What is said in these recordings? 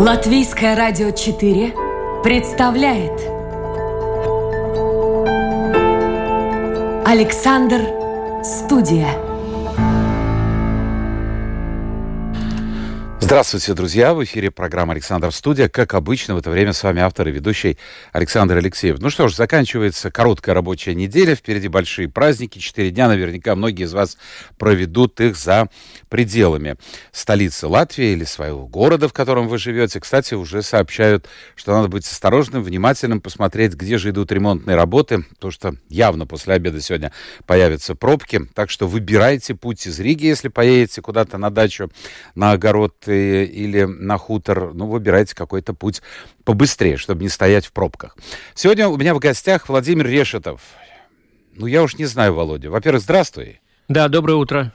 Латвийское радио 4 представляет Александр Студия. Здравствуйте, друзья! В эфире программа «Александр Студия». Как обычно, в это время с вами автор и ведущий Александр Алексеев. Ну что ж, заканчивается короткая рабочая неделя. Впереди большие праздники. Четыре дня. Наверняка многие из вас проведут их за пределами столицы Латвии или своего города, в котором вы живете. Кстати, уже сообщают, что надо быть осторожным, внимательным, посмотреть, где же идут ремонтные работы, потому что явно после обеда сегодня появятся пробки. Так что выбирайте путь из Риги, если поедете куда-то на дачу, на огород или на хутор, ну, выбирайте какой-то путь побыстрее, чтобы не стоять в пробках. Сегодня у меня в гостях Владимир Решетов. Ну, я уж не знаю, Володя. Во-первых, здравствуй. Да, доброе утро.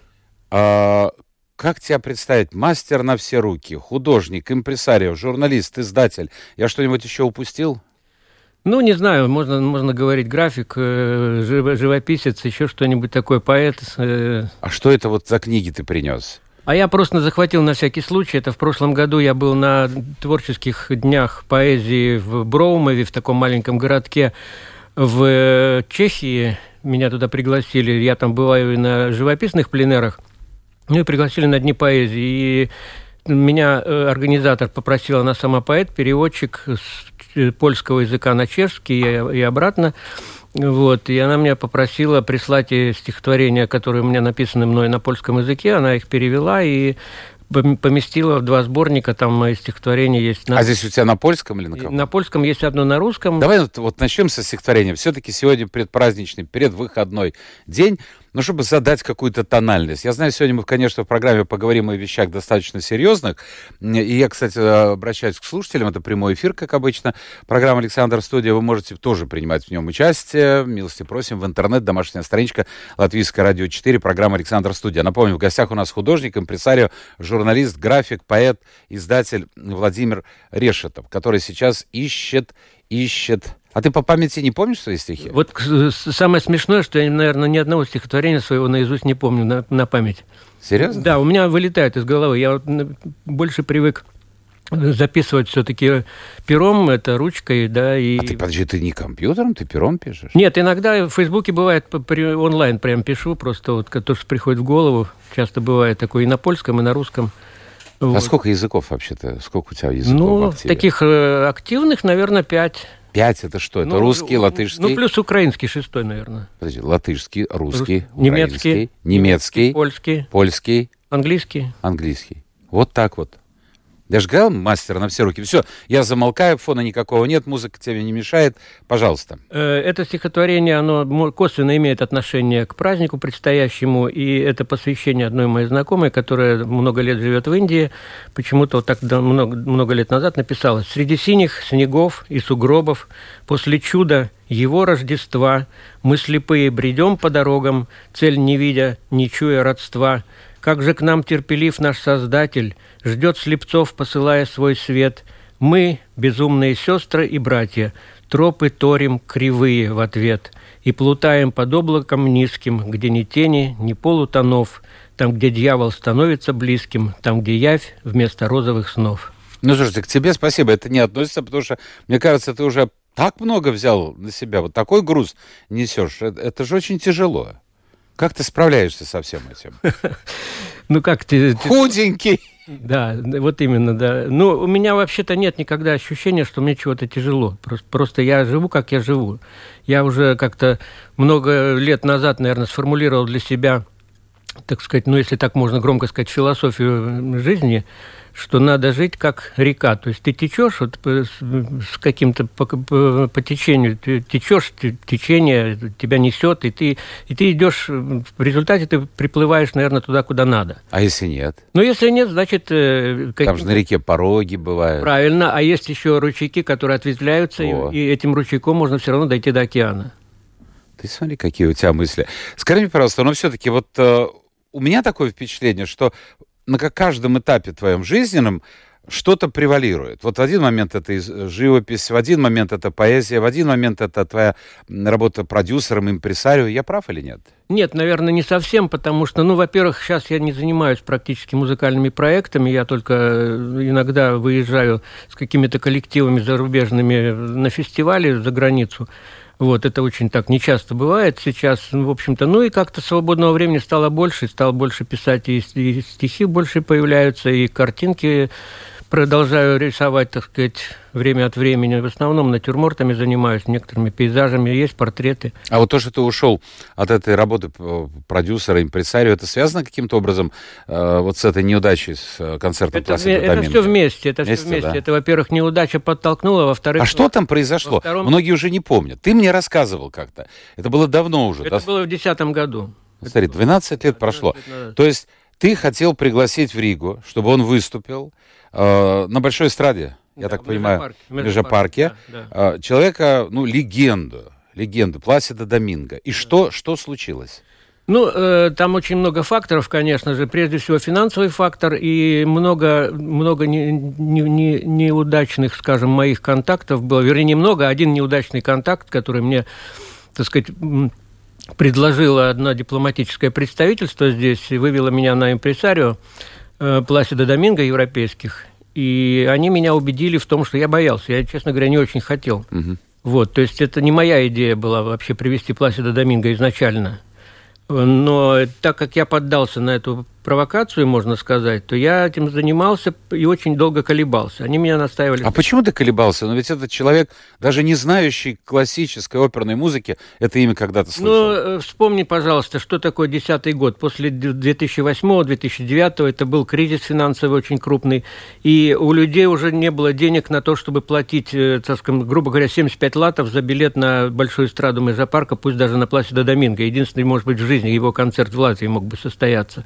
А, как тебя представить? Мастер на все руки, художник, импресарио, журналист, издатель. Я что-нибудь еще упустил? Ну, не знаю, можно, можно говорить график, э, живописец, еще что-нибудь такое, поэт. Э... А что это вот за книги ты принес? А я просто захватил на всякий случай. Это в прошлом году я был на творческих днях поэзии в Броумове, в таком маленьком городке в Чехии. Меня туда пригласили. Я там бываю на живописных пленерах. Ну и пригласили на Дни поэзии. И меня э, организатор попросил, она сама поэт, переводчик с польского языка на чешский и обратно. Вот, и она меня попросила прислать стихотворения, которые у меня написаны мной на польском языке. Она их перевела и поместила в два сборника, там мои стихотворения есть. На... А здесь у тебя на польском или на каком? На польском есть одно на русском. Давай вот, вот начнем со стихотворения. Все-таки сегодня предпраздничный, предвыходной день ну, чтобы задать какую-то тональность. Я знаю, сегодня мы, конечно, в программе поговорим о вещах достаточно серьезных. И я, кстати, обращаюсь к слушателям. Это прямой эфир, как обычно. Программа «Александр Студия». Вы можете тоже принимать в нем участие. Милости просим в интернет. Домашняя страничка Латвийское радио 4. Программа «Александр Студия». Напомню, в гостях у нас художник, импресарио, журналист, график, поэт, издатель Владимир Решетов, который сейчас ищет, ищет а ты по памяти не помнишь свои стихи? Вот самое смешное, что я, наверное, ни одного стихотворения своего наизусть не помню на, на память. Серьезно? Да, у меня вылетает из головы. Я вот больше привык записывать все-таки пером, это ручкой, да, и... А ты, подожди, ты не компьютером, ты пером пишешь? Нет, иногда в Фейсбуке бывает онлайн прям пишу, просто вот то, что приходит в голову, часто бывает такое и на польском, и на русском. А вот. сколько языков вообще-то? Сколько у тебя языков Ну, таких э, активных, наверное, пять. Пять это что? Это ну, русский, латышский? Ну, плюс украинский шестой, наверное. Подожди, латышский, русский, Рус... немецкий, немецкий, польский, польский, английский. Английский. Вот так вот. Я же мастер на все руки. Все, я замолкаю, фона никакого нет, музыка тебе не мешает. Пожалуйста. Э, это стихотворение, оно косвенно имеет отношение к празднику предстоящему, и это посвящение одной моей знакомой, которая много лет живет в Индии. Почему-то вот так много, много лет назад написала «Среди синих снегов и сугробов, после чуда его Рождества, мы слепые бредем по дорогам, цель не видя, не чуя родства». Как же к нам терпелив наш Создатель, ждет слепцов, посылая свой свет. Мы, безумные сестры и братья, тропы торим кривые в ответ и плутаем под облаком низким, где ни тени, ни полутонов, там, где дьявол становится близким, там, где явь вместо розовых снов. Ну, слушайте, к тебе спасибо. Это не относится, потому что, мне кажется, ты уже так много взял на себя, вот такой груз несешь. Это, это же очень тяжело. Как ты справляешься со всем этим? Ну как ты... Худенький! Да, вот именно, да. Ну, у меня вообще-то нет никогда ощущения, что мне чего-то тяжело. Просто, я живу, как я живу. Я уже как-то много лет назад, наверное, сформулировал для себя, так сказать, ну, если так можно громко сказать, философию жизни – что надо жить как река. То есть ты течешь вот с каким-то по, по, по течению, ты течешь, течение тебя несет, и ты, и ты идешь, в результате ты приплываешь, наверное, туда, куда надо. А если нет? Ну, если нет, значит... Э, Там же на реке пороги бывают. Правильно, а есть еще ручейки, которые ответвляются, и, и этим ручейком можно все равно дойти до океана. Ты смотри, какие у тебя мысли. Скажи мне, пожалуйста, но все-таки вот э, у меня такое впечатление, что на каждом этапе твоем жизненном что-то превалирует. Вот в один момент это живопись, в один момент это поэзия, в один момент это твоя работа продюсером, импресарио. Я прав или нет? Нет, наверное, не совсем, потому что, ну, во-первых, сейчас я не занимаюсь практически музыкальными проектами, я только э, иногда выезжаю с какими-то коллективами зарубежными на фестивали за границу. Вот, это очень так нечасто бывает сейчас, в общем-то. Ну и как-то свободного времени стало больше, стал больше писать, и, и стихи больше появляются, и картинки продолжаю рисовать, так сказать, время от времени. В основном натюрмортами занимаюсь, некоторыми пейзажами, есть портреты. А вот то, что ты ушел от этой работы продюсера, импресарио, это связано каким-то образом э, вот с этой неудачей с э, концертом это, Это все вместе, это вместе, все вместе. Да? Это, во-первых, неудача подтолкнула, во-вторых... А что там произошло? Втором... Многие уже не помнят. Ты мне рассказывал как-то. Это было давно уже. Это да? было в 2010 году. Смотри, 12 лет прошло. 12 лет То есть ты хотел пригласить в Ригу, чтобы он выступил э, на большой эстраде, я да, так в понимаю, в Межапарке. Да, да. Э, человека, ну, легенду, легенду, Пласида Доминго. И да. что, что случилось? Ну, э, там очень много факторов, конечно же. Прежде всего, финансовый фактор и много, много не, не, не, неудачных, скажем, моих контактов было. Вернее, немного, один неудачный контакт, который мне, так сказать, предложило одно дипломатическое представительство здесь, вывело меня на импресарио э, Пласида Доминго европейских, и они меня убедили в том, что я боялся. Я, честно говоря, не очень хотел. Угу. Вот, то есть это не моя идея была вообще привести Пласида Доминго изначально. Но так как я поддался на эту провокацию, можно сказать, то я этим занимался и очень долго колебался. Они меня настаивали. А почему ты колебался? Ну ведь этот человек, даже не знающий классической оперной музыки, это имя когда-то слышал. Ну, вспомни, пожалуйста, что такое десятый год. После 2008-2009 это был кризис финансовый очень крупный, и у людей уже не было денег на то, чтобы платить, э, так скажем, грубо говоря, 75 латов за билет на большую эстраду Межапарка, пусть даже на Пласида Доминго. Единственный, может быть, в жизни его концерт в Латвии мог бы состояться.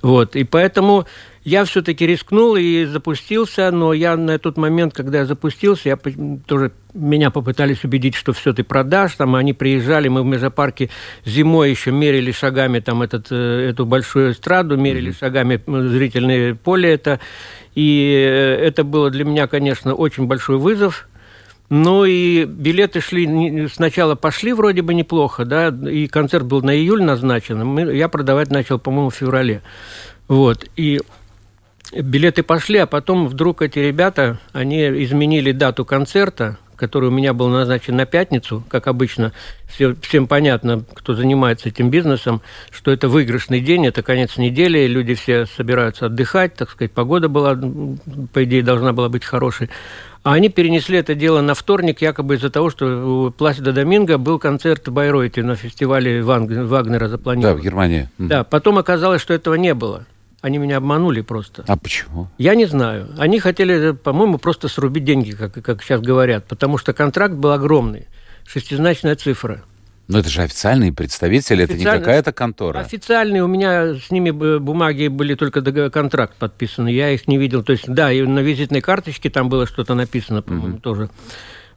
Вот, и поэтому я все-таки рискнул и запустился, но я на тот момент, когда я запустился, я тоже меня попытались убедить, что все ты продашь, там они приезжали, мы в Межапарке зимой еще мерили шагами там этот, э, эту большую эстраду, мерили mm-hmm. шагами зрительное поле это, и э, это было для меня, конечно, очень большой вызов, ну и билеты шли, сначала пошли вроде бы неплохо, да, и концерт был на июль назначен, я продавать начал, по-моему, в феврале. Вот, и билеты пошли, а потом вдруг эти ребята, они изменили дату концерта, который у меня был назначен на пятницу, как обычно, все, всем понятно, кто занимается этим бизнесом, что это выигрышный день, это конец недели, люди все собираются отдыхать, так сказать, погода была, по идее, должна была быть хорошей. А они перенесли это дело на вторник, якобы из-за того, что у Пласида Доминго был концерт в Байройте на фестивале Вагнера запланирован. Да, в Германии. Да, потом оказалось, что этого не было. Они меня обманули просто. А почему? Я не знаю. Они хотели, по-моему, просто срубить деньги, как, как сейчас говорят, потому что контракт был огромный, шестизначная цифра. Но это же официальные представители, Официаль... это не какая-то контора. Официальные, у меня с ними бумаги были только контракт подписан, я их не видел. То есть, да, и на визитной карточке там было что-то написано, по-моему, угу. тоже.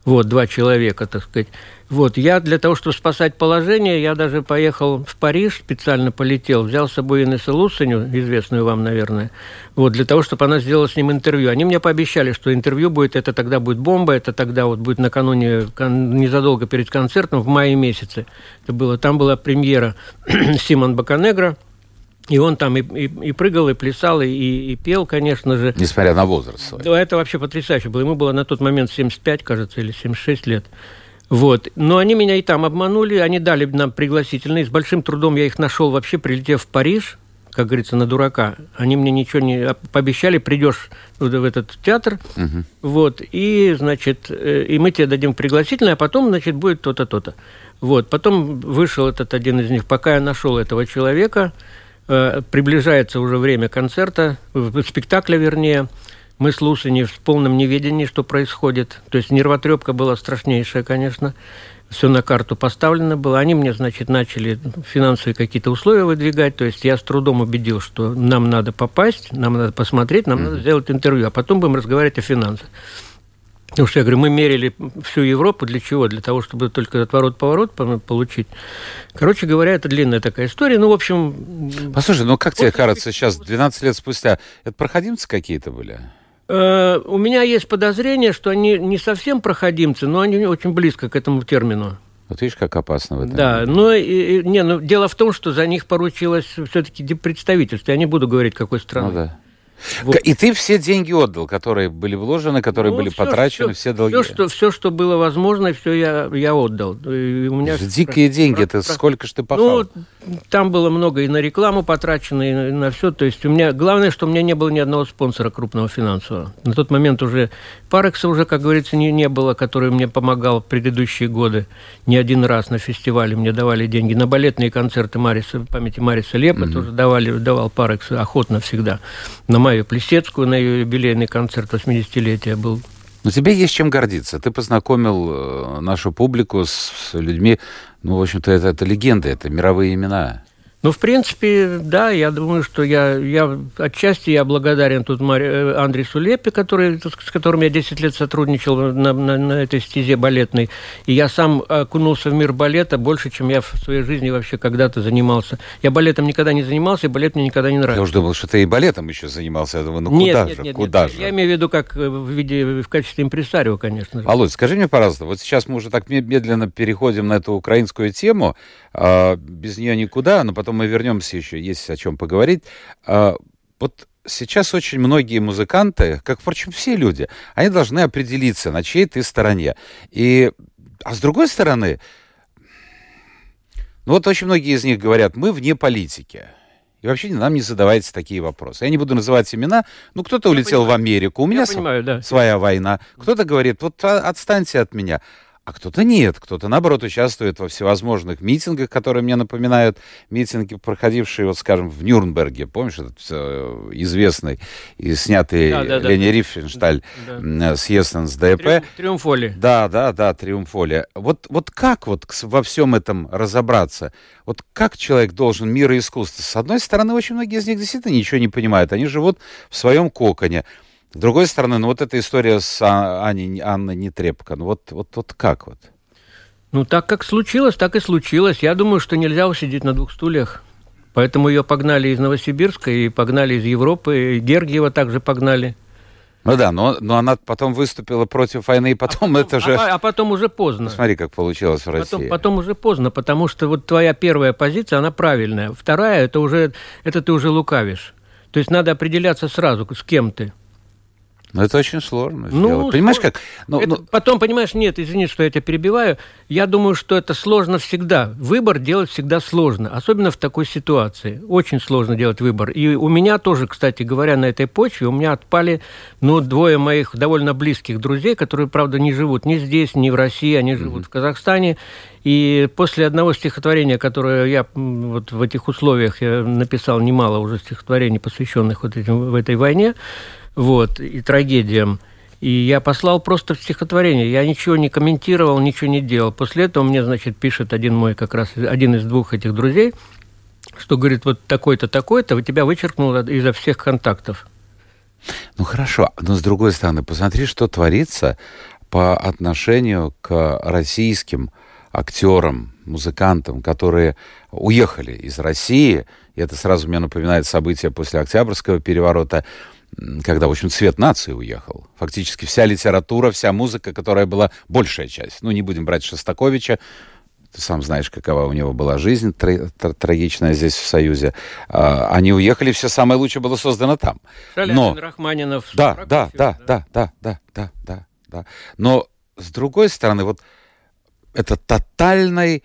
Вот, два человека, так сказать. Вот, я для того, чтобы спасать положение, я даже поехал в Париж, специально полетел, взял с собой Инессу Лусаню, известную вам, наверное, вот, для того, чтобы она сделала с ним интервью. Они мне пообещали, что интервью будет, это тогда будет бомба, это тогда вот будет накануне, незадолго перед концертом, в мае месяце. Это было, там была премьера Симон Баканегра, и он там и, и, и прыгал, и плясал, и, и пел, конечно же. Несмотря на возраст свой. Да, это вообще потрясающе было. Ему было на тот момент 75, кажется, или 76 лет. Вот. Но они меня и там обманули, они дали нам пригласительные. С большим трудом я их нашел вообще, прилетев в Париж, как говорится, на дурака. Они мне ничего не пообещали, придешь в этот театр, угу. вот, и, значит, э, и мы тебе дадим пригласительное, а потом, значит, будет то-то, то-то. Вот, потом вышел этот один из них, пока я нашел этого человека, приближается уже время концерта, спектакля вернее. Мы с Лусани в полном неведении, что происходит. То есть нервотрепка была страшнейшая, конечно. Все на карту поставлено было. Они мне, значит, начали финансовые какие-то условия выдвигать. То есть я с трудом убедил, что нам надо попасть, нам надо посмотреть, нам mm-hmm. надо сделать интервью, а потом будем разговаривать о финансах. Потому что я говорю, мы мерили всю Европу для чего? Для того, чтобы только отворот-поворот получить. Короче говоря, это длинная такая история. Ну, в общем... Послушай, ну как тебе кажется сейчас, 12 лет спустя, это проходимцы какие-то были? Э, у меня есть подозрение, что они не совсем проходимцы, но они очень близко к этому термину. Вот видишь, как опасно в этом. Да, но и, и, не, ну, дело в том, что за них поручилось все-таки представительство. Я не буду говорить, какой страны. Ну да. Вот. И ты все деньги отдал, которые были вложены, которые ну, были все, потрачены, все, все долги. Все что, все, что было возможно, все я, я отдал. И у меня Дикие про, деньги, про, это про... сколько ж ты пахал? Ну, там было много и на рекламу потрачено, и на, и на все. То есть у меня, главное, что у меня не было ни одного спонсора крупного финансового. На тот момент уже Парекса уже, как говорится, не, не было, который мне помогал в предыдущие годы. Не один раз на фестивале мне давали деньги. На балетные концерты Мариса, памяти Мариса Лепа mm-hmm. тоже давали, давал Парекс охотно всегда. На Майю Плесецкую, на ее юбилейный концерт 80-летия был но тебе есть чем гордиться. Ты познакомил э, нашу публику с, с людьми, ну, в общем-то, это, это легенды, это мировые имена. Ну, в принципе, да, я думаю, что я, я отчасти я благодарен тут Мари, э, Андресу Лепе, который, с которым я 10 лет сотрудничал на, на, на этой стезе балетной. И я сам окунулся в мир балета больше, чем я в своей жизни вообще когда-то занимался. Я балетом никогда не занимался, и балет мне никогда не нравился. Я уже думал, что ты и балетом еще занимался. Я думаю, ну нет, куда нет, же, нет, куда нет, же? Я имею в виду как в виде, в качестве импресарио, конечно же. Володь, скажи мне, пожалуйста, вот сейчас мы уже так медленно переходим на эту украинскую тему, а, без нее никуда, но потом мы вернемся еще, есть о чем поговорить. А, вот сейчас очень многие музыканты, как, впрочем, все люди, они должны определиться, на чьей ты стороне. И, а с другой стороны, ну вот очень многие из них говорят, мы вне политики. И вообще нам не задавайте такие вопросы. Я не буду называть имена. Ну, кто-то улетел понимаю. в Америку, у меня Я понимаю, да. своя война. Кто-то говорит, вот а, отстаньте от меня а кто-то нет, кто-то, наоборот, участвует во всевозможных митингах, которые мне напоминают митинги, проходившие, вот, скажем, в Нюрнберге, помнишь, этот э, известный и снятый да, да, Лени да. Риффеншталь да. съезд НСДАП. Триумфоли. Да, да, да, Триумфоли. Вот, вот как вот во всем этом разобраться? Вот как человек должен мир и искусство? С одной стороны, очень многие из них действительно ничего не понимают. Они живут в своем коконе. С другой стороны, ну вот эта история с а, Аней, Анной Нетребко, ну вот, вот, вот как вот? Ну так как случилось, так и случилось. Я думаю, что нельзя усидеть на двух стульях. Поэтому ее погнали из Новосибирска и погнали из Европы, и Гергиева также погнали. Ну да, но, но она потом выступила против войны, и потом а это потом, же... А, а потом уже поздно. Смотри, как получилось в России. Потом, потом уже поздно, потому что вот твоя первая позиция, она правильная. Вторая, это уже, это ты уже лукавишь. То есть надо определяться сразу, с кем ты. Но это очень сложно ну, сделать. Понимаешь, как? Ну, это, ну... Потом, понимаешь, нет, извини, что я тебя перебиваю. Я думаю, что это сложно всегда. Выбор делать всегда сложно, особенно в такой ситуации. Очень сложно делать выбор. И у меня тоже, кстати говоря, на этой почве у меня отпали, ну, двое моих довольно близких друзей, которые, правда, не живут ни здесь, ни в России, они живут mm-hmm. в Казахстане. И после одного стихотворения, которое я вот в этих условиях я написал немало уже стихотворений, посвященных вот этим, в этой войне, вот, и трагедиям. И я послал просто стихотворение. Я ничего не комментировал, ничего не делал. После этого мне, значит, пишет один мой как раз, один из двух этих друзей, что говорит, вот такой-то, такой-то, тебя вычеркнул изо всех контактов. Ну хорошо, но с другой стороны, посмотри, что творится по отношению к российским актерам, музыкантам, которые уехали из России. И это сразу мне напоминает события после Октябрьского переворота когда, в общем, цвет нации уехал. Фактически вся литература, вся музыка, которая была большая часть. Ну, не будем брать Шостаковича, ты сам знаешь, какова у него была жизнь трагичная здесь, в Союзе. А, они уехали, все самое лучшее было создано там. Но... Рахманинов. Да, да, да, да, да, да, да, да, да. Но, с другой стороны, вот это тотальный...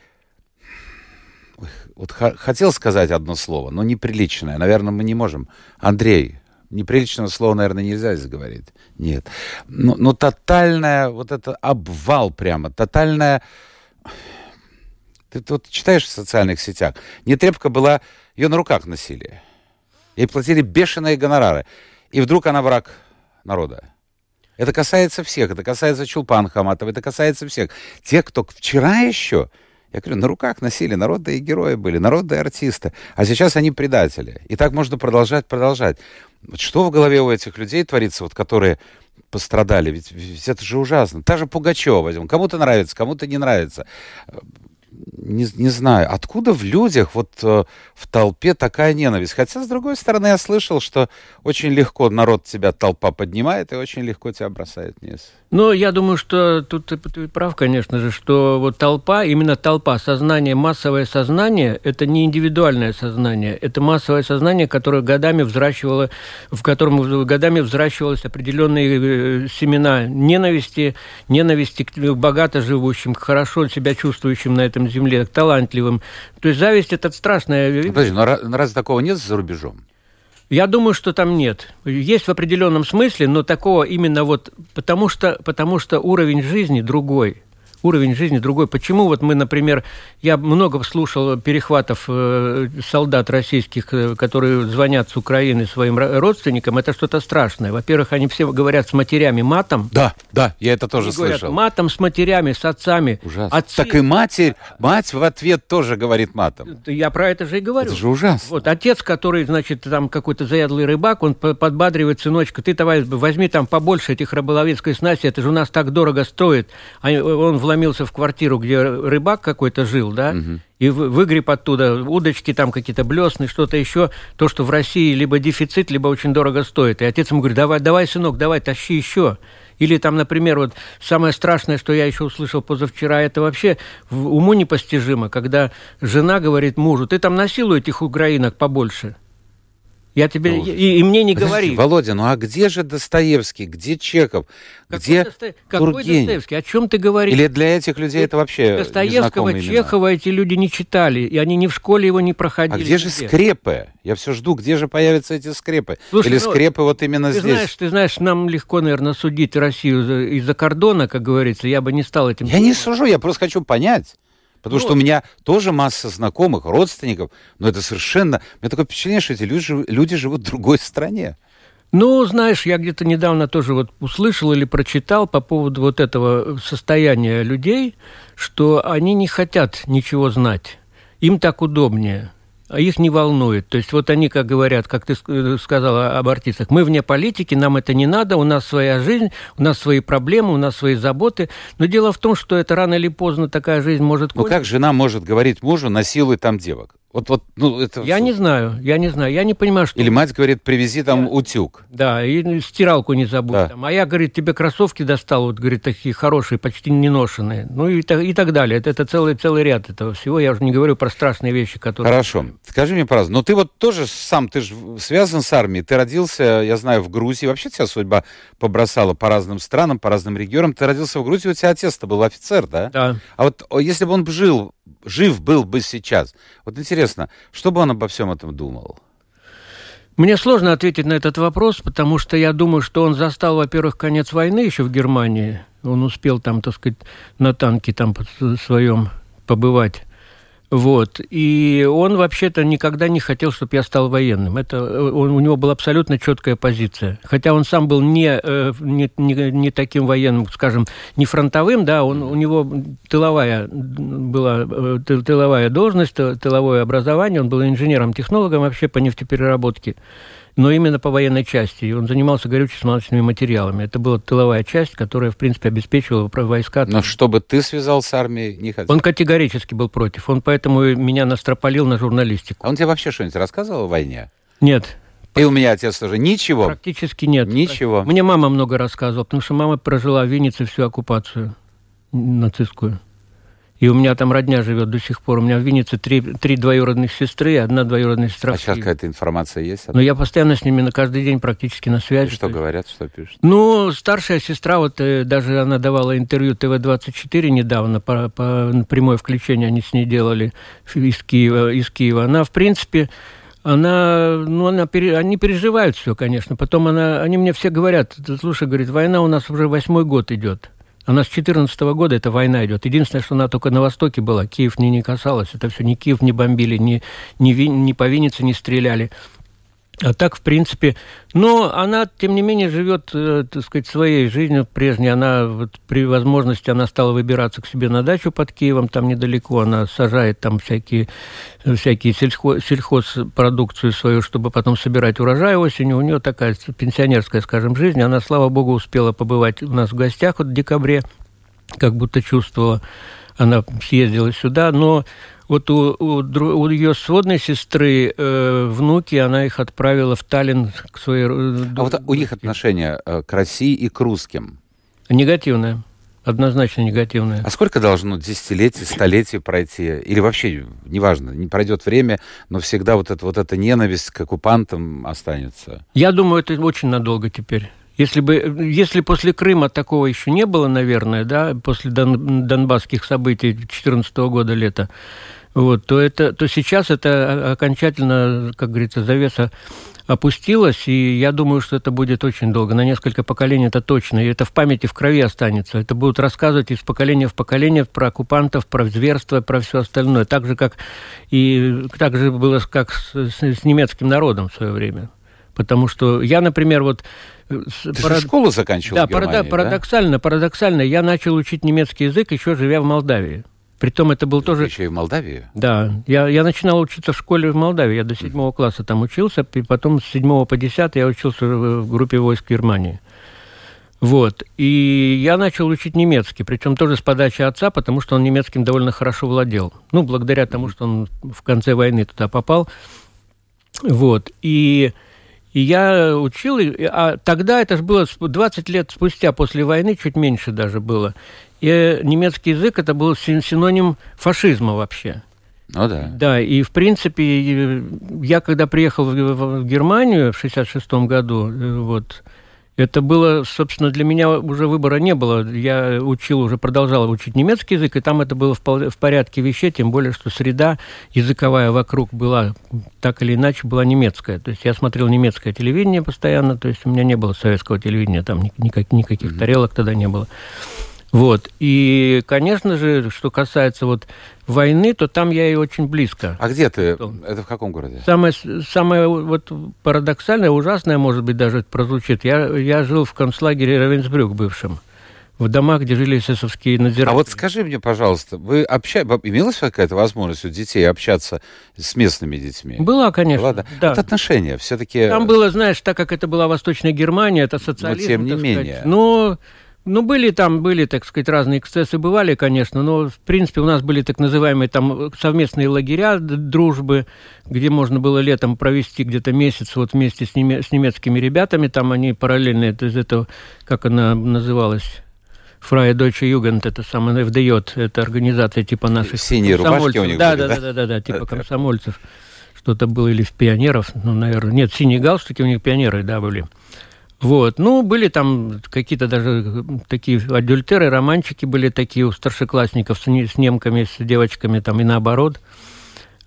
Вот хотел сказать одно слово, но неприличное. Наверное, мы не можем. Андрей, неприличного слова, наверное, нельзя здесь говорить. Нет. Но, но тотальная, вот это обвал прямо, тотальная... Ты тут читаешь в социальных сетях. Нетребка была, ее на руках носили. Ей платили бешеные гонорары. И вдруг она враг народа. Это касается всех. Это касается Чулпан Хаматова. Это касается всех. Те, кто вчера еще я говорю, на руках носили, народные герои были, народные артисты. А сейчас они предатели. И так можно продолжать, продолжать. Вот что в голове у этих людей творится, вот которые пострадали? Ведь, ведь это же ужасно. Та же Пугачева. Кому-то нравится, кому-то не нравится. Не, не знаю, откуда в людях, вот э, в толпе такая ненависть. Хотя, с другой стороны, я слышал, что очень легко народ тебя толпа поднимает и очень легко тебя бросает вниз. Ну, я думаю, что тут ты, ты прав, конечно же, что вот толпа, именно толпа, сознание, массовое сознание, это не индивидуальное сознание, это массовое сознание, которое годами взращивало, в котором годами взращивалось определенные э, семена ненависти, ненависти к богато живущим, к хорошо себя чувствующим на этом земле, к талантливым. То есть зависть это страшная. Ну, подожди, но разве такого нет за рубежом? Я думаю, что там нет. Есть в определенном смысле, но такого именно вот потому что, потому что уровень жизни другой уровень жизни другой. Почему вот мы, например, я много слушал перехватов э, солдат российских, э, которые звонят с Украины своим родственникам, это что-то страшное. Во-первых, они все говорят с матерями матом. Да, да, я это тоже они слышал. Говорят, матом с матерями, с отцами. Ужасно. Отцы... Так и матерь, мать в ответ тоже говорит матом. Я про это же и говорю. Это же ужасно. Вот отец, который, значит, там какой-то заядлый рыбак, он подбадривает сыночка, ты, давай, возьми там побольше этих рыболовецкой снасти, это же у нас так дорого стоит. А он вломился в квартиру, где рыбак какой-то жил, да, угу. и выгреб оттуда удочки, там какие-то блесны, что-то еще, то, что в России либо дефицит, либо очень дорого стоит. И отец ему говорит, давай, давай, сынок, давай, тащи еще. Или там, например, вот самое страшное, что я еще услышал позавчера, это вообще уму непостижимо, когда жена говорит мужу, ты там насилуй этих украинок побольше – я тебе ну, и, и мне не подожди, говори. Володя, ну а где же Достоевский, где Чеков, какой где Досто... Какой Тургенев? Достоевский? О чем ты говоришь? Или для этих людей это вообще Достоевского, Чехова эти люди не читали, и они ни в школе его не проходили. А где же скрепы? Я все жду, где же появятся эти скрепы? Слушай, Или ну, скрепы вот именно ты здесь? Знаешь, ты знаешь, нам легко, наверное, судить Россию из-за кордона, как говорится. Я бы не стал этим. Я не сужу, я просто хочу понять. Потому ну, что у меня тоже масса знакомых, родственников, но это совершенно... У меня такое впечатление, что эти люди, люди живут в другой стране. Ну, знаешь, я где-то недавно тоже вот услышал или прочитал по поводу вот этого состояния людей, что они не хотят ничего знать. Им так удобнее их не волнует. То есть вот они, как говорят, как ты э, сказала об артистах, мы вне политики, нам это не надо, у нас своя жизнь, у нас свои проблемы, у нас свои заботы. Но дело в том, что это рано или поздно такая жизнь может кончиться. Ну как жена может говорить мужу, насилуй там девок? Вот, вот, ну, это... Я не знаю, я не знаю, я не понимаю, что... Или мать говорит, привези там я... утюг. Да, и стиралку не забудь. Да. Там. А я, говорит, тебе кроссовки достал, вот, говорит, такие хорошие, почти не ношенные. Ну и, и так далее. Это, это целый, целый ряд этого всего. Я уже не говорю про страшные вещи, которые... Хорошо. Скажи мне, пожалуйста, ну ты вот тоже сам, ты же связан с армией. Ты родился, я знаю, в Грузии. Вообще тебя судьба побросала по разным странам, по разным регионам. Ты родился в Грузии, у тебя отец-то был офицер, да? Да. А вот если бы он жил жив был бы сейчас. Вот интересно, что бы он обо всем этом думал? Мне сложно ответить на этот вопрос, потому что я думаю, что он застал, во-первых, конец войны еще в Германии. Он успел там, так сказать, на танке там своем побывать. Вот. И он вообще-то никогда не хотел, чтобы я стал военным. Это, он, у него была абсолютно четкая позиция. Хотя он сам был не, э, не, не, не таким военным, скажем, не фронтовым, да, он, у него тыловая была э, тыловая должность, тыловое образование, он был инженером-технологом вообще по нефтепереработке но именно по военной части. И он занимался горюче-смазочными материалами. Это была тыловая часть, которая, в принципе, обеспечивала войска. Но чтобы ты связал с армией, не хотел? Он категорически был против. Он поэтому меня настропалил на журналистику. А он тебе вообще что-нибудь рассказывал о войне? Нет. И у меня отец тоже. Ничего? Практически нет. Ничего? Мне мама много рассказывала, потому что мама прожила в Виннице всю оккупацию нацистскую. И у меня там родня живет до сих пор. У меня в Виннице три, три двоюродных сестры и одна двоюродная сестра. А сейчас какая-то информация есть? Ну, я постоянно с ними на каждый день практически на связи. И что говорят, что пишут? Ну, старшая сестра, вот э, даже она давала интервью ТВ-24 недавно, по, по прямое включение они с ней делали из Киева. Из Киева. Она, в принципе, она, ну, она, они переживают все, конечно. Потом она, они мне все говорят, слушай, говорит, война у нас уже восьмой год идет. Она с 2014 года эта война идет. Единственное, что она только на Востоке была. Киев не, не касалась. Это все ни Киев не бомбили, ни, ни, ни по Виннице не стреляли. А так, в принципе, но она, тем не менее, живет, э, так сказать, своей жизнью прежней. Она вот, при возможности она стала выбираться к себе на дачу под Киевом, там недалеко. Она сажает там всякие, всякие сельхоз, сельхозпродукцию свою, чтобы потом собирать урожай осенью. У нее такая пенсионерская, скажем, жизнь. Она, слава богу, успела побывать у нас в гостях вот в декабре, как будто чувствовала она съездила сюда, но вот у, у, у ее сводной сестры э, внуки, она их отправила в Таллин к своей... А вот у них отношение э, к России и к русским? Негативное. Однозначно негативное. А сколько должно десятилетий, столетий пройти? Или вообще, неважно, не пройдет время, но всегда вот, это, вот эта ненависть к оккупантам останется? Я думаю, это очень надолго теперь. Если бы, если после Крыма такого еще не было, наверное, да, после дон, донбасских событий 2014 года лета, вот, то, это, то сейчас это окончательно, как говорится, завеса опустилась, и я думаю, что это будет очень долго, на несколько поколений это точно, и это в памяти, в крови останется. Это будут рассказывать из поколения в поколение про оккупантов, про зверство, про все остальное. Так же, как и так же было как с, с, с немецким народом в свое время. Потому что я, например, вот... Э, Ты парад... школу заканчивал да, в Германии, парадоксально, да? парадоксально. Я начал учить немецкий язык, еще живя в Молдавии. Притом это был тоже... Еще и в Молдавии? Да. Я, я начинал учиться в школе в Молдавии. Я до седьмого класса там учился, и потом с седьмого по десятый я учился в группе войск Германии. Вот. И я начал учить немецкий, причем тоже с подачи отца, потому что он немецким довольно хорошо владел. Ну, благодаря тому, что он в конце войны туда попал. Вот. И, и я учил, а тогда это же было 20 лет спустя после войны, чуть меньше даже было. И немецкий язык это был синоним фашизма вообще. Ну да. Да, и в принципе, я когда приехал в Германию в 66 году, э, вот, это было, собственно, для меня уже выбора не было. Я учил, уже продолжал учить немецкий язык, и там это было в порядке вещей, тем более, что среда языковая вокруг была, так или иначе, была немецкая. То есть я смотрел немецкое телевидение постоянно, то есть у меня не было советского телевидения, там никак, никаких mm-hmm. тарелок тогда не было. Вот. И, конечно же, что касается вот войны, то там я и очень близко. А где ты? Это в каком городе? Самое, самое вот парадоксальное, ужасное, может быть, даже прозвучит. Я, я жил в концлагере Равенсбрюк бывшем в домах, где жили эсэсовские надзиратели. А вот скажи мне, пожалуйста, вы обща... имелась какая-то возможность у детей общаться с местными детьми? Была, конечно. Была, да. да. Вот отношения все-таки... Там было, знаешь, так как это была Восточная Германия, это социализм. Но тем не менее. Сказать. Но ну, были там, были, так сказать, разные эксцессы бывали, конечно, но, в принципе, у нас были так называемые там совместные лагеря дружбы, где можно было летом провести где-то месяц вот вместе с, неме- с немецкими ребятами, там они параллельно, это из этого, как она называлась, Фрая Deutsche Jugend, это самая ФДЙ, это организация типа наших Синие рубашки у них да, были, да, да, да, да, да, типа комсомольцев. Что-то было или в пионеров, ну, наверное, нет, синие галстуки у них пионеры, да, были. Вот. Ну, были там какие-то даже такие адюльтеры, романчики были такие у старшеклассников с, с немками, с девочками там и наоборот.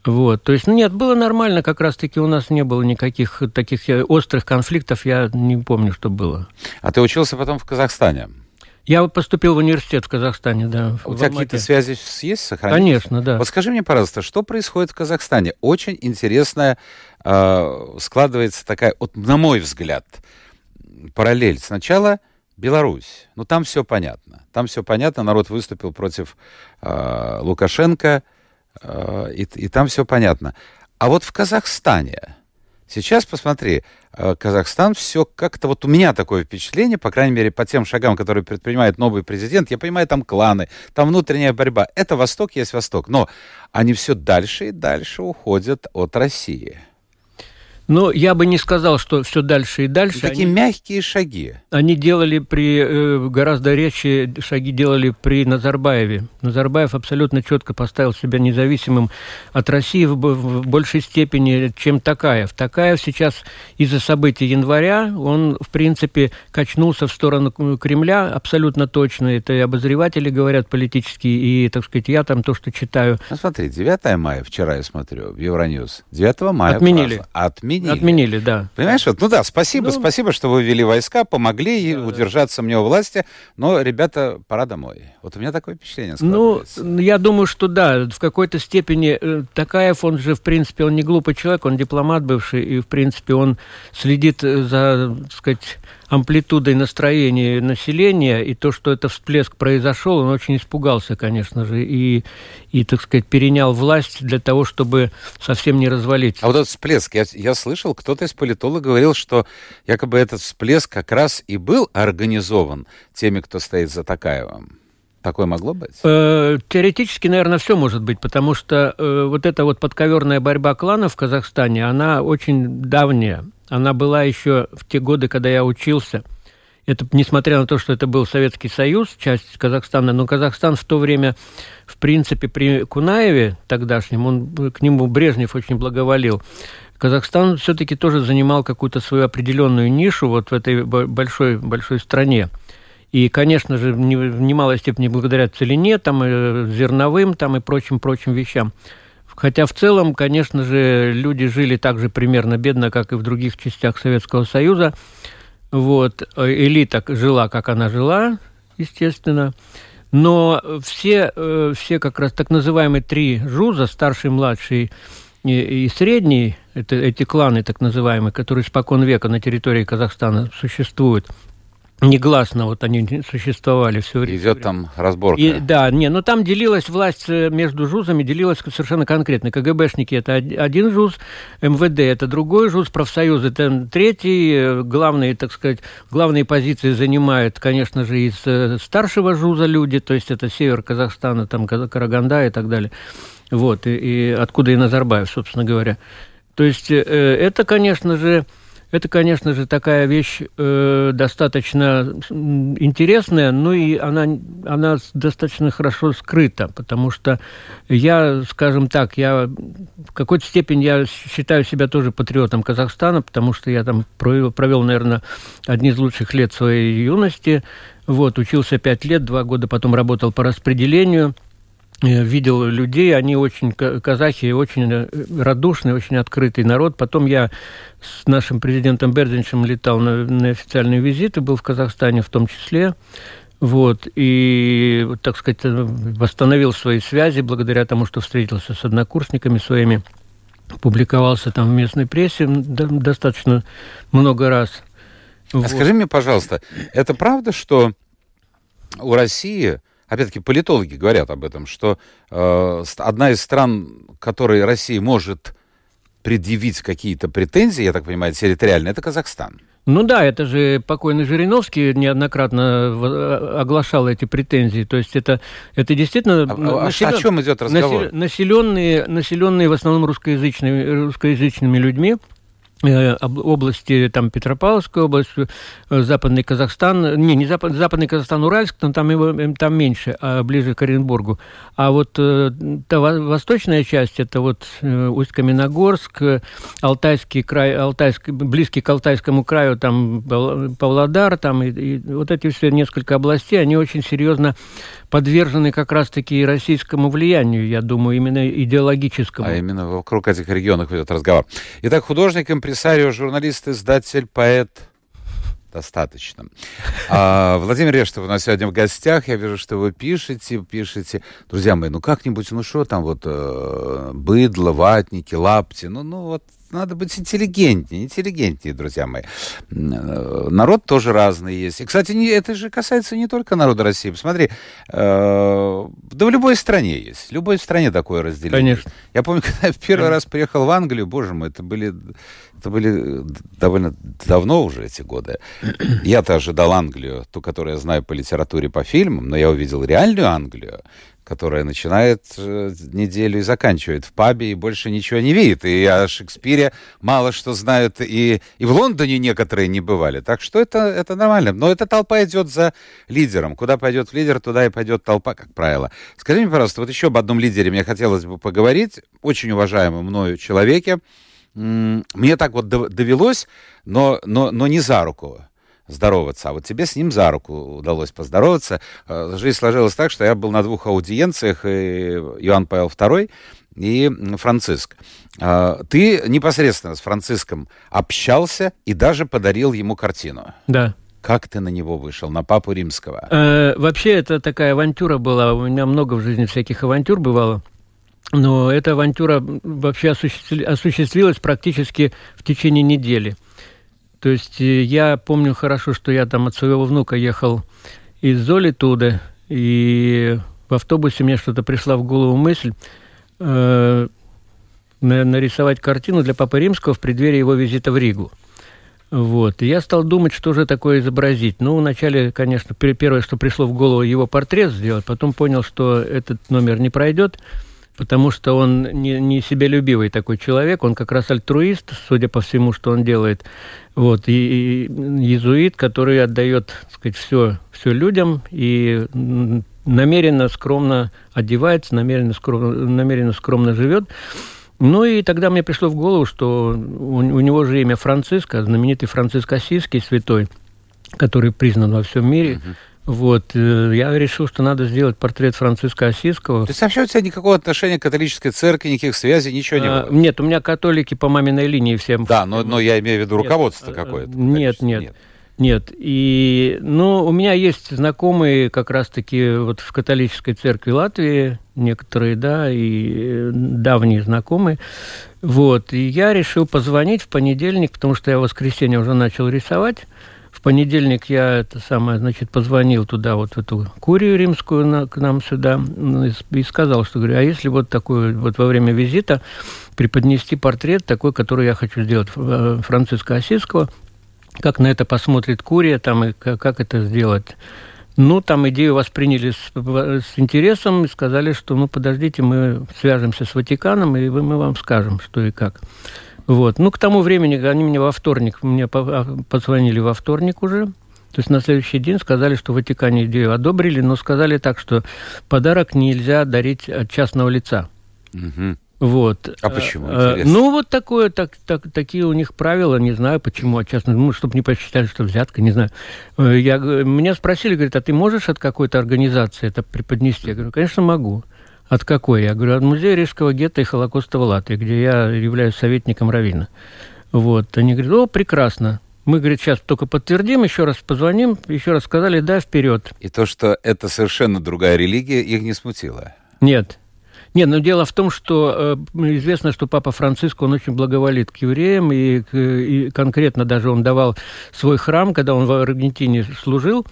Вот, то есть, ну, нет, было нормально, как раз-таки у нас не было никаких таких э, острых конфликтов, я не помню, что было. А ты учился потом в Казахстане? Я поступил в университет в Казахстане, да. У тебя какие-то связи есть сохранились? Конечно, да. Вот скажи мне, пожалуйста, что происходит в Казахстане? Очень интересная э, складывается такая, вот на мой взгляд, параллель. Сначала Беларусь. Ну, там все понятно. Там все понятно. Народ выступил против э, Лукашенко, э, и, и там все понятно. А вот в Казахстане, сейчас посмотри, э, Казахстан все как-то, вот у меня такое впечатление, по крайней мере, по тем шагам, которые предпринимает новый президент, я понимаю, там кланы, там внутренняя борьба. Это Восток, есть Восток. Но они все дальше и дальше уходят от России. Но я бы не сказал, что все дальше и дальше. Такие они, мягкие шаги. Они делали при э, гораздо резче шаги делали при Назарбаеве. Назарбаев абсолютно четко поставил себя независимым от России в, в большей степени, чем Такаев. Такаев сейчас из-за событий января, он, в принципе, качнулся в сторону Кремля абсолютно точно. Это и обозреватели говорят политические, и, так сказать, я там то, что читаю. Ну, смотри, 9 мая, вчера я смотрю, в Евроньюз. 9 мая. Отменили. Отменили отменили. Отменили, да. Понимаешь, вот, ну да, спасибо, ну, спасибо, что вы ввели войска, помогли да, удержаться да. мне у власти, но, ребята, пора домой. Вот у меня такое впечатление Ну, я думаю, что да, в какой-то степени э, Такаев, он же, в принципе, он не глупый человек, он дипломат бывший, и, в принципе, он следит за, так сказать, амплитудой настроения населения, и то, что это всплеск произошел, он очень испугался, конечно же, и, и так сказать, перенял власть для того, чтобы совсем не развалить. А вот этот всплеск, я, я слышал, кто-то из политологов говорил, что якобы этот всплеск как раз и был организован теми, кто стоит за Такаевым. Такое могло быть? Э, теоретически, наверное, все может быть, потому что э, вот эта вот подковерная борьба кланов в Казахстане, она очень давняя. Она была еще в те годы, когда я учился. Это несмотря на то, что это был Советский Союз, часть Казахстана, но Казахстан в то время, в принципе, при Кунаеве тогдашнем, он, к нему Брежнев очень благоволил. Казахстан все-таки тоже занимал какую-то свою определенную нишу вот в этой большой, большой стране. И, конечно же, в немалой степени благодаря целине, там, и зерновым там, и прочим-прочим вещам. Хотя в целом, конечно же, люди жили так же примерно бедно, как и в других частях Советского Союза. Вот. Элита жила, как она жила, естественно. Но все, э, все как раз так называемые три жуза, старший, младший и средний, это, эти кланы так называемые, которые спокон века на территории Казахстана существуют, негласно вот они существовали все время. Идет там разборка. И, да, не, но там делилась власть э, между жузами, делилась совершенно конкретно. КГБшники это один жуз, МВД это другой жуз, профсоюз это третий. Э, главные, так сказать, главные позиции занимают, конечно же, из э, старшего жуза люди, то есть это север Казахстана, там Караганда и так далее. Вот, и, и откуда и Назарбаев, собственно говоря. То есть это, конечно же, это, конечно же, такая вещь э, достаточно интересная, но и она, она достаточно хорошо скрыта, потому что я, скажем так, я в какой-то степени я считаю себя тоже патриотом Казахстана, потому что я там провел, провел наверное, одни из лучших лет своей юности. Вот, учился пять лет, два года потом работал по распределению – видел людей, они очень, казахи, очень э, радушный, очень открытый народ. Потом я с нашим президентом Бердинчем летал на, на официальные визиты, был в Казахстане в том числе. Вот, и, так сказать, восстановил свои связи благодаря тому, что встретился с однокурсниками своими, публиковался там в местной прессе достаточно много раз. А вот. скажи мне, пожалуйста, это правда, что у России опять-таки политологи говорят об этом, что э, одна из стран, которой Россия может предъявить какие-то претензии, я так понимаю, территориальные, это Казахстан. Ну да, это же покойный Жириновский неоднократно э, оглашал эти претензии. То есть это, это действительно... А, населен... О чем идет разговор? Населенные, населенные в основном русскоязычными, русскоязычными людьми, области, там, Петропавловская область, э, Западный Казахстан, не, не Запад, Западный Казахстан, Уральск, но там, его, там меньше, а ближе к Оренбургу. А вот э, та восточная часть, это вот Усть-Каменогорск, Алтайский край, Алтайск, близкий к Алтайскому краю, там Павлодар, там, и, и вот эти все несколько областей, они очень серьезно подвержены как раз-таки российскому влиянию, я думаю, именно идеологическому. А именно вокруг этих регионов идет разговор. Итак, художник, импресарио, журналист, издатель, поэт, достаточно. А, Владимир Рештов у нас сегодня в гостях. Я вижу, что вы пишете, пишете. Друзья мои, ну как-нибудь, ну что там вот, э, быдло, ватники, лапти, ну, ну вот надо быть интеллигентнее, интеллигентнее, друзья мои. Э, народ тоже разный есть. И, кстати, не, это же касается не только народа России. Посмотри, э, да в любой стране есть. В любой стране такое разделение. Конечно. Я помню, когда я в первый раз приехал в Англию, боже мой, это были, это были довольно давно уже эти годы. Я-то ожидал Англию, ту, которую я знаю по литературе, по фильмам, но я увидел реальную Англию которая начинает э, неделю и заканчивает в пабе и больше ничего не видит. И о Шекспире мало что знают, и, и в Лондоне некоторые не бывали. Так что это, это нормально. Но эта толпа идет за лидером. Куда пойдет лидер, туда и пойдет толпа, как правило. Скажи мне, пожалуйста, вот еще об одном лидере мне хотелось бы поговорить. Очень уважаемом мною человеке. Мне так вот довелось, но, но, но не за руку здороваться, а вот тебе с ним за руку удалось поздороваться. Э, жизнь сложилась так, что я был на двух аудиенциях, и Иоанн Павел II и Франциск. Э, ты непосредственно с Франциском общался и даже подарил ему картину. Да. Как ты на него вышел, на папу римского? Э, вообще, это такая авантюра была. У меня много в жизни всяких авантюр бывало. Но эта авантюра вообще осуществилась практически в течение недели. То есть э, я помню хорошо, что я там от своего внука ехал из Золи туда, и в автобусе мне что-то пришла в голову мысль э, нарисовать картину для Папы Римского в преддверии его визита в Ригу. Вот. И я стал думать, что же такое изобразить. Ну, вначале, конечно, первое, что пришло в голову, его портрет сделать. Потом понял, что этот номер не пройдет, потому что он не, не себялюбивый такой человек, он как раз альтруист, судя по всему, что он делает. Вот. И, и иезуит, который отдает, так сказать, все, все людям и намеренно скромно одевается, намеренно скромно, намеренно скромно живет. Ну и тогда мне пришло в голову, что у, у него же имя Франциско, знаменитый Франциск Осийский святой, который признан во всем мире. Угу. Вот, э, я решил, что надо сделать портрет Франциска Осийского. То есть вообще у тебя никакого отношения к католической церкви, никаких связей, ничего не а, было? Нет, у меня католики по маминой линии всем. Да, но, но я имею в виду руководство какое-то. Нет, нет, нет. Нет. И, ну, у меня есть знакомые как раз-таки вот в католической церкви Латвии, некоторые, да, и э, давние знакомые. Вот. И я решил позвонить в понедельник, потому что я в воскресенье уже начал рисовать. Понедельник я это самое, значит, позвонил туда, вот в эту курию римскую на, к нам сюда, ну, и, сказал, что, говорю, а если вот такой, вот во время визита преподнести портрет такой, который я хочу сделать э, Франциска Осиского, как на это посмотрит Курия, там, и как это сделать. Ну, там идею восприняли с, с интересом и сказали, что, ну, подождите, мы свяжемся с Ватиканом, и мы вам скажем, что и как. Вот. Ну, к тому времени они мне во вторник, мне а, позвонили во вторник уже, то есть на следующий день сказали, что в Ватикане идею одобрили, но сказали так, что подарок нельзя дарить от частного лица. Угу. Вот. А почему? Э, э, Интересно. Ну, вот такое, так, так, такие у них правила, не знаю почему, а честно, ну, чтобы не посчитали, что взятка, не знаю. Э, я, меня спросили, говорят, а ты можешь от какой-то организации это преподнести? Я говорю, конечно, могу. От какой? Я говорю, от Музея Рижского гетто и Холокоста в Латвии, где я являюсь советником Равина. Вот. Они говорят, о, прекрасно. Мы, говорит, сейчас только подтвердим, еще раз позвоним, еще раз сказали, да, вперед. И то, что это совершенно другая религия, их не смутило? Нет. Нет, но дело в том, что э, известно, что Папа Франциск, он очень благоволит к евреям, и, и конкретно даже он давал свой храм, когда он в Аргентине служил,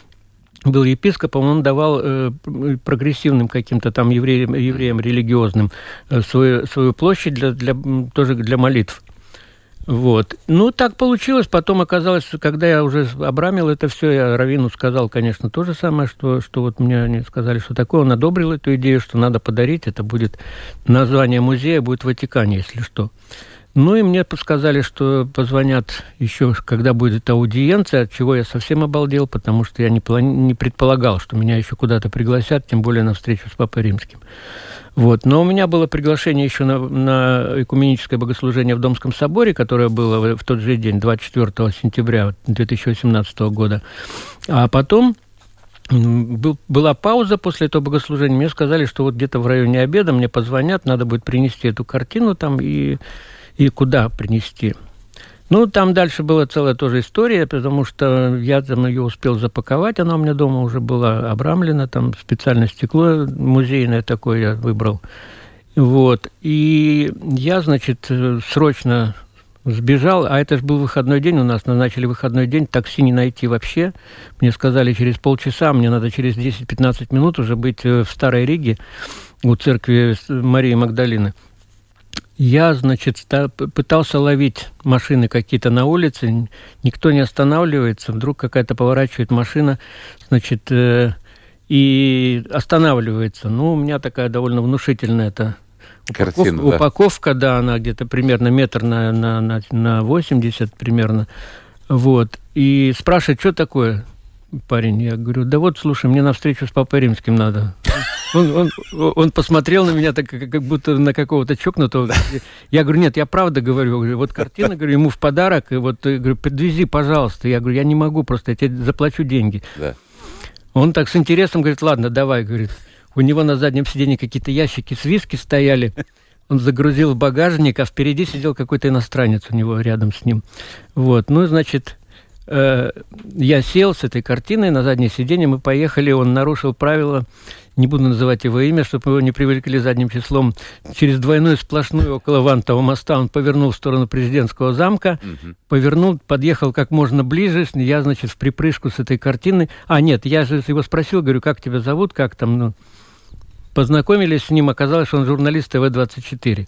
был епископом, он давал э, прогрессивным каким-то там евреям, евреям религиозным э, свою, свою площадь для, для, тоже для молитв. Вот. Ну, так получилось. Потом оказалось, когда я уже обрамил это все, я Равину сказал, конечно, то же самое, что, что вот мне они сказали, что такое. Он одобрил эту идею, что надо подарить. Это будет название музея, будет в Ватикане, если что. Ну и мне сказали, что позвонят еще, когда будет аудиенция, от чего я совсем обалдел, потому что я не, плани... не предполагал, что меня еще куда-то пригласят, тем более на встречу с Папой Римским. Вот. Но у меня было приглашение еще на, на экуменическое богослужение в Домском соборе, которое было в тот же день, 24 сентября 2018 года. А потом был, была пауза после этого богослужения. Мне сказали, что вот где-то в районе обеда мне позвонят, надо будет принести эту картину там и, и куда принести. Ну, там дальше была целая тоже история, потому что я там ее успел запаковать, она у меня дома уже была обрамлена, там специальное стекло музейное такое я выбрал. Вот. И я, значит, срочно сбежал, а это же был выходной день, у нас назначили выходной день, такси не найти вообще. Мне сказали, через полчаса, мне надо через 10-15 минут уже быть в Старой Риге у церкви Марии Магдалины. Я, значит, пытался ловить машины какие-то на улице, никто не останавливается, вдруг какая-то поворачивает машина, значит, э, и останавливается. Ну, у меня такая довольно внушительная Картина, упаковка, да. упаковка, да, она где-то примерно метр на, на, на, на 80 примерно. Вот. И спрашивает, что такое? парень. Я говорю, да вот, слушай, мне на встречу с Папой Римским надо. Он, он, он посмотрел на меня так, как будто на какого-то чокнутого. Я говорю, нет, я правда говорю. Вот картина, говорю, ему в подарок. И вот, говорю, подвези, пожалуйста. Я говорю, я не могу просто, я тебе заплачу деньги. Да. Он так с интересом говорит, ладно, давай, говорит. У него на заднем сиденье какие-то ящики с виски стояли. Он загрузил в багажник, а впереди сидел какой-то иностранец у него рядом с ним. Вот, ну, значит, Э, я сел с этой картиной на заднее сиденье, мы поехали, он нарушил правила, не буду называть его имя, чтобы его не привлекли задним числом, через двойную сплошную около Вантового моста он повернул в сторону президентского замка, угу. повернул, подъехал как можно ближе, я, значит, в припрыжку с этой картиной, а нет, я же его спросил, говорю, как тебя зовут, как там, ну, познакомились с ним, оказалось, что он журналист ТВ-24.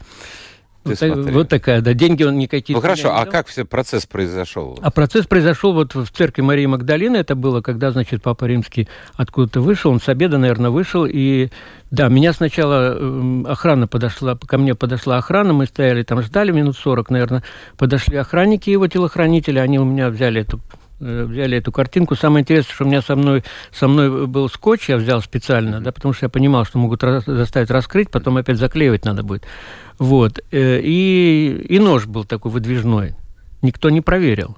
Вот, так, вот такая, да, деньги он никакие. Ну хорошо, а как все процесс произошел? А процесс произошел вот в церкви Марии Магдалины, это было, когда, значит, Папа Римский откуда-то вышел, он с обеда, наверное, вышел, и да, меня сначала эм, охрана подошла, ко мне подошла охрана, мы стояли там, ждали минут 40, наверное, подошли охранники его телохранители, они у меня взяли эту Э, взяли эту картинку. Самое интересное, что у меня со мной, со мной был скотч, я взял специально, да, потому что я понимал, что могут заставить раскрыть, потом опять заклеивать надо будет. Вот. Э, и, и нож был такой выдвижной. Никто не проверил.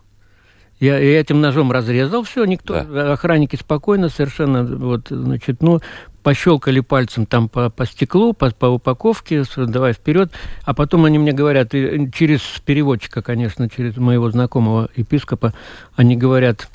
Я, я этим ножом разрезал, все, никто, да. охранники спокойно совершенно, вот, значит, ну, пощелкали пальцем там по, по стеклу, по, по упаковке, давай вперед, а потом они мне говорят, через переводчика, конечно, через моего знакомого епископа, они говорят,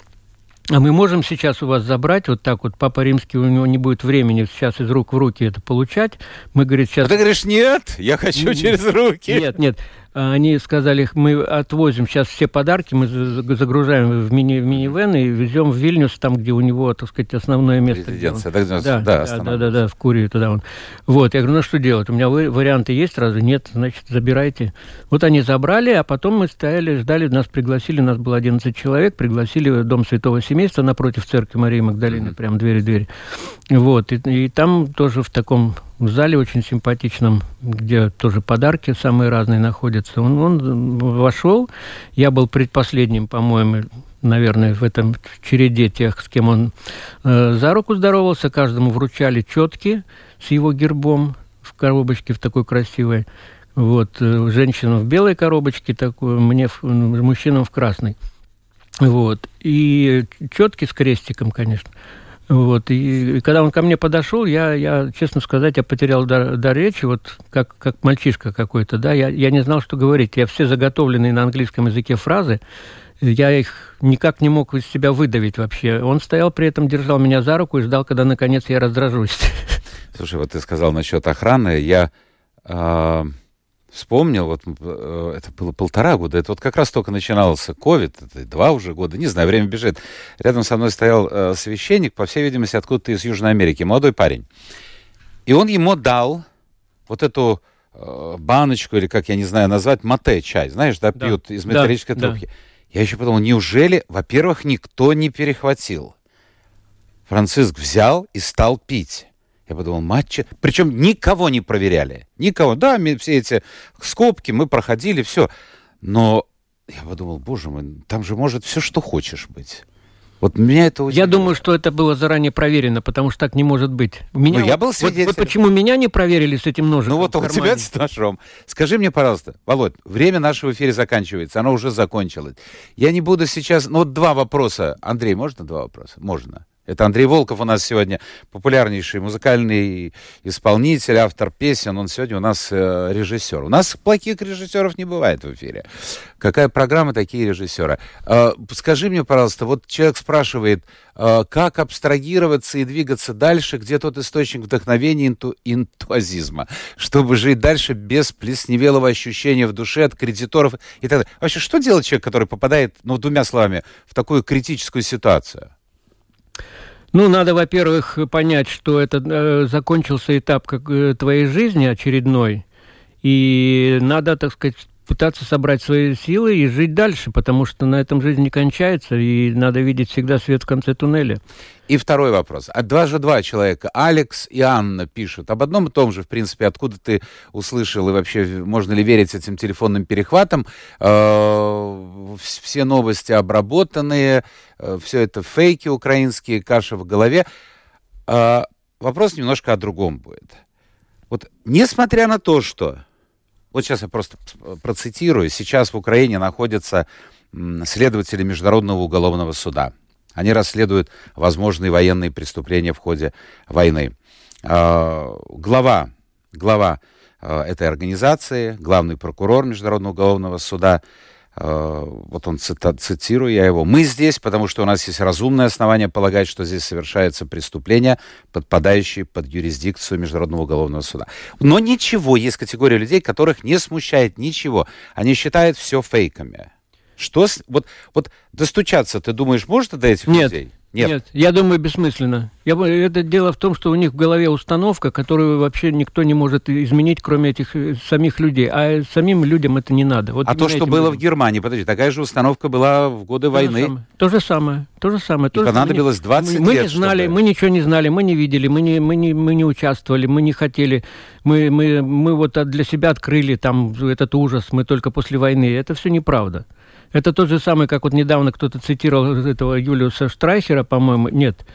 а мы можем сейчас у вас забрать вот так вот, Папа Римский, у него не будет времени сейчас из рук в руки это получать. Мы, говорит, сейчас... А ты говоришь, нет, я хочу через руки. Нет, нет. Они сказали, мы отвозим сейчас все подарки, мы загружаем в, мини, в минивэн и везем в Вильнюс, там, где у него, так сказать, основное место. Резиденция, да, да, да, да, да, да, в Курии туда он. Вот, я говорю, ну что делать? У меня варианты есть сразу? Нет, значит, забирайте. Вот они забрали, а потом мы стояли, ждали, нас пригласили, нас было 11 человек, пригласили в Дом Святого Семейства напротив церкви Марии Магдалины, mm-hmm. прям двери-двери. Вот, и, и там тоже в таком в зале очень симпатичном, где тоже подарки самые разные находятся. Он, он вошел, я был предпоследним, по-моему, наверное, в этом череде тех, с кем он э, за руку здоровался. Каждому вручали четки с его гербом в коробочке в такой красивой. Вот, э, женщинам в белой коробочке, такую, мне, мужчинам в красной. Вот, и четки с крестиком, конечно. Вот, и, и когда он ко мне подошел, я, я, честно сказать, я потерял дар, дар речи, вот как, как мальчишка какой-то, да, я, я не знал, что говорить. Я все заготовленные на английском языке фразы, я их никак не мог из себя выдавить вообще. Он стоял при этом, держал меня за руку и ждал, когда наконец я раздражусь. Слушай, вот ты сказал насчет охраны, я... Э вспомнил, вот э, это было полтора года, это вот как раз только начинался ковид, это два уже года, не знаю, время бежит. Рядом со мной стоял э, священник, по всей видимости, откуда-то из Южной Америки, молодой парень. И он ему дал вот эту э, баночку, или как я не знаю назвать, мате чай, знаешь, да, пьют да. из металлической да, трубки. Да. Я еще подумал, неужели, во-первых, никто не перехватил? Франциск взял и стал пить. Я подумал, матча. Причем никого не проверяли. Никого. Да, все эти скобки мы проходили, все. Но я подумал, боже мой, там же может все, что хочешь быть. Вот меня это очень... Я думаю, что это было заранее проверено, потому что так не может быть. Меня, ну, я был свидетелем. Вот, вот почему меня не проверили с этим ножиком? Ну вот у тебя с ножом. Скажи мне, пожалуйста, Володь, время нашего эфира заканчивается, оно уже закончилось. Я не буду сейчас... Ну вот два вопроса. Андрей, можно два вопроса? Можно. Это Андрей Волков у нас сегодня популярнейший музыкальный исполнитель, автор песен. Он сегодня у нас э, режиссер. У нас плохих режиссеров не бывает в эфире. Какая программа, такие режиссеры. Э, скажи мне, пожалуйста, вот человек спрашивает, э, как абстрагироваться и двигаться дальше, где тот источник вдохновения инту, интуазизма, чтобы жить дальше без плесневелого ощущения в душе от кредиторов и так далее. Вообще, что делать человек, который попадает, ну, двумя словами, в такую критическую ситуацию? Ну, надо, во-первых, понять, что это э, закончился этап как, э, твоей жизни очередной, и надо, так сказать, пытаться собрать свои силы и жить дальше, потому что на этом жизнь не кончается, и надо видеть всегда свет в конце туннеля. И второй вопрос. А два же два человека, Алекс и Анна, пишут об одном и том же, в принципе, откуда ты услышал, и вообще можно ли верить этим телефонным перехватам. Э, все новости обработанные, э, все это фейки украинские, каша в голове. Э, вопрос немножко о другом будет. Вот несмотря на то, что вот сейчас я просто процитирую. Сейчас в Украине находятся следователи Международного уголовного суда. Они расследуют возможные военные преступления в ходе войны. А, глава, глава а, этой организации, главный прокурор Международного уголовного суда Э, вот он цита, цитирую я его, мы здесь, потому что у нас есть разумное основание полагать, что здесь совершается преступление, подпадающее под юрисдикцию Международного уголовного суда. Но ничего, есть категория людей, которых не смущает ничего. Они считают все фейками. Что, вот, вот достучаться, ты думаешь, может до этих нет, людей? Нет. Нет, я думаю, бессмысленно. Я, это дело в том, что у них в голове установка, которую вообще никто не может изменить, кроме этих э, самих людей. А самим людям это не надо. Вот а то, что было людям. в Германии, подожди, такая же установка была в годы то войны? Же то же самое. То же самое. То же понадобилось 20 мы, лет, Мы не знали, чтобы... мы ничего не знали, мы не видели, мы не, мы не, мы не участвовали, мы не хотели. Мы, мы, мы вот для себя открыли там этот ужас, мы только после войны. Это все неправда. Это тот же самый, как вот недавно кто-то цитировал этого Юлиуса Штрайхера, по-моему, нет,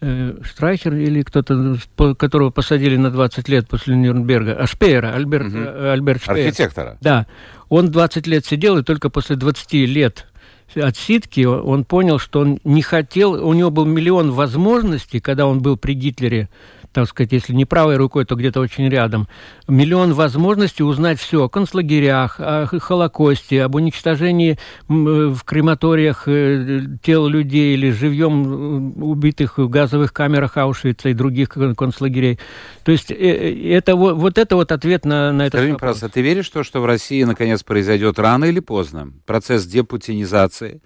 э, Штрайхер или кто-то, которого посадили на 20 лет после Нюрнберга, а Шпеера, Альберт, угу. Альберт Шпеер. Архитектора. Да, он 20 лет сидел, и только после 20 лет отсидки он понял, что он не хотел, у него был миллион возможностей, когда он был при Гитлере, так сказать, если не правой рукой, то где-то очень рядом, миллион возможностей узнать все о концлагерях, о Холокосте, об уничтожении в крематориях э, тел людей или живьем э, убитых в газовых камерах Аушвица и других концлагерей. То есть э, это, вот это вот ответ на, на это. Скажи пожалуйста, ты веришь в то, что в России наконец произойдет рано или поздно процесс депутинизации?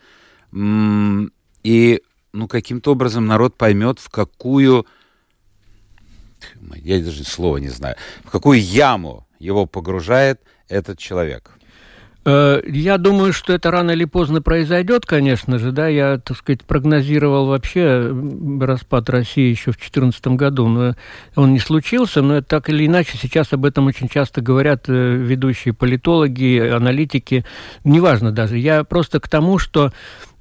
И ну, каким-то образом народ поймет, в какую я даже слова не знаю, в какую яму его погружает этот человек? Э, я думаю, что это рано или поздно произойдет, конечно же, да. Я, так сказать, прогнозировал вообще распад России еще в 2014 году, но он не случился. Но так или иначе сейчас об этом очень часто говорят э, ведущие политологи, аналитики. Неважно даже. Я просто к тому, что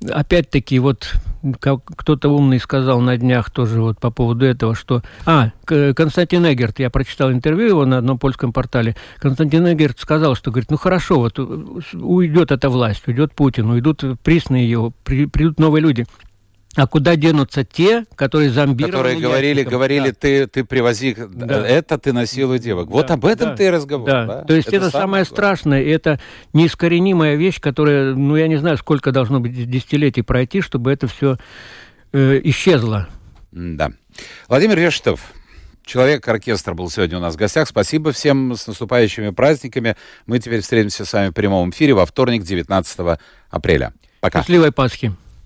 опять-таки, вот кто-то умный сказал на днях тоже вот по поводу этого, что... А, Константин Эгерт, я прочитал интервью его на одном польском портале. Константин Эгерт сказал, что, говорит, ну хорошо, вот уйдет эта власть, уйдет Путин, уйдут присные его, придут новые люди. А куда денутся те, которые зомбировали? Которые говорили, говорили, да. ты, ты привози да. это, ты насилуй девок. Да. Вот об этом да. ты и разговор. Да. Да? То есть это, это самое страшное, это неискоренимая вещь, которая, ну я не знаю, сколько должно быть десятилетий пройти, чтобы это все э, исчезло. Да. Владимир Решетов, Человек-оркестр был сегодня у нас в гостях. Спасибо всем с наступающими праздниками. Мы теперь встретимся с вами в прямом эфире во вторник, 19 апреля. Пока. Счастливой Пасхи.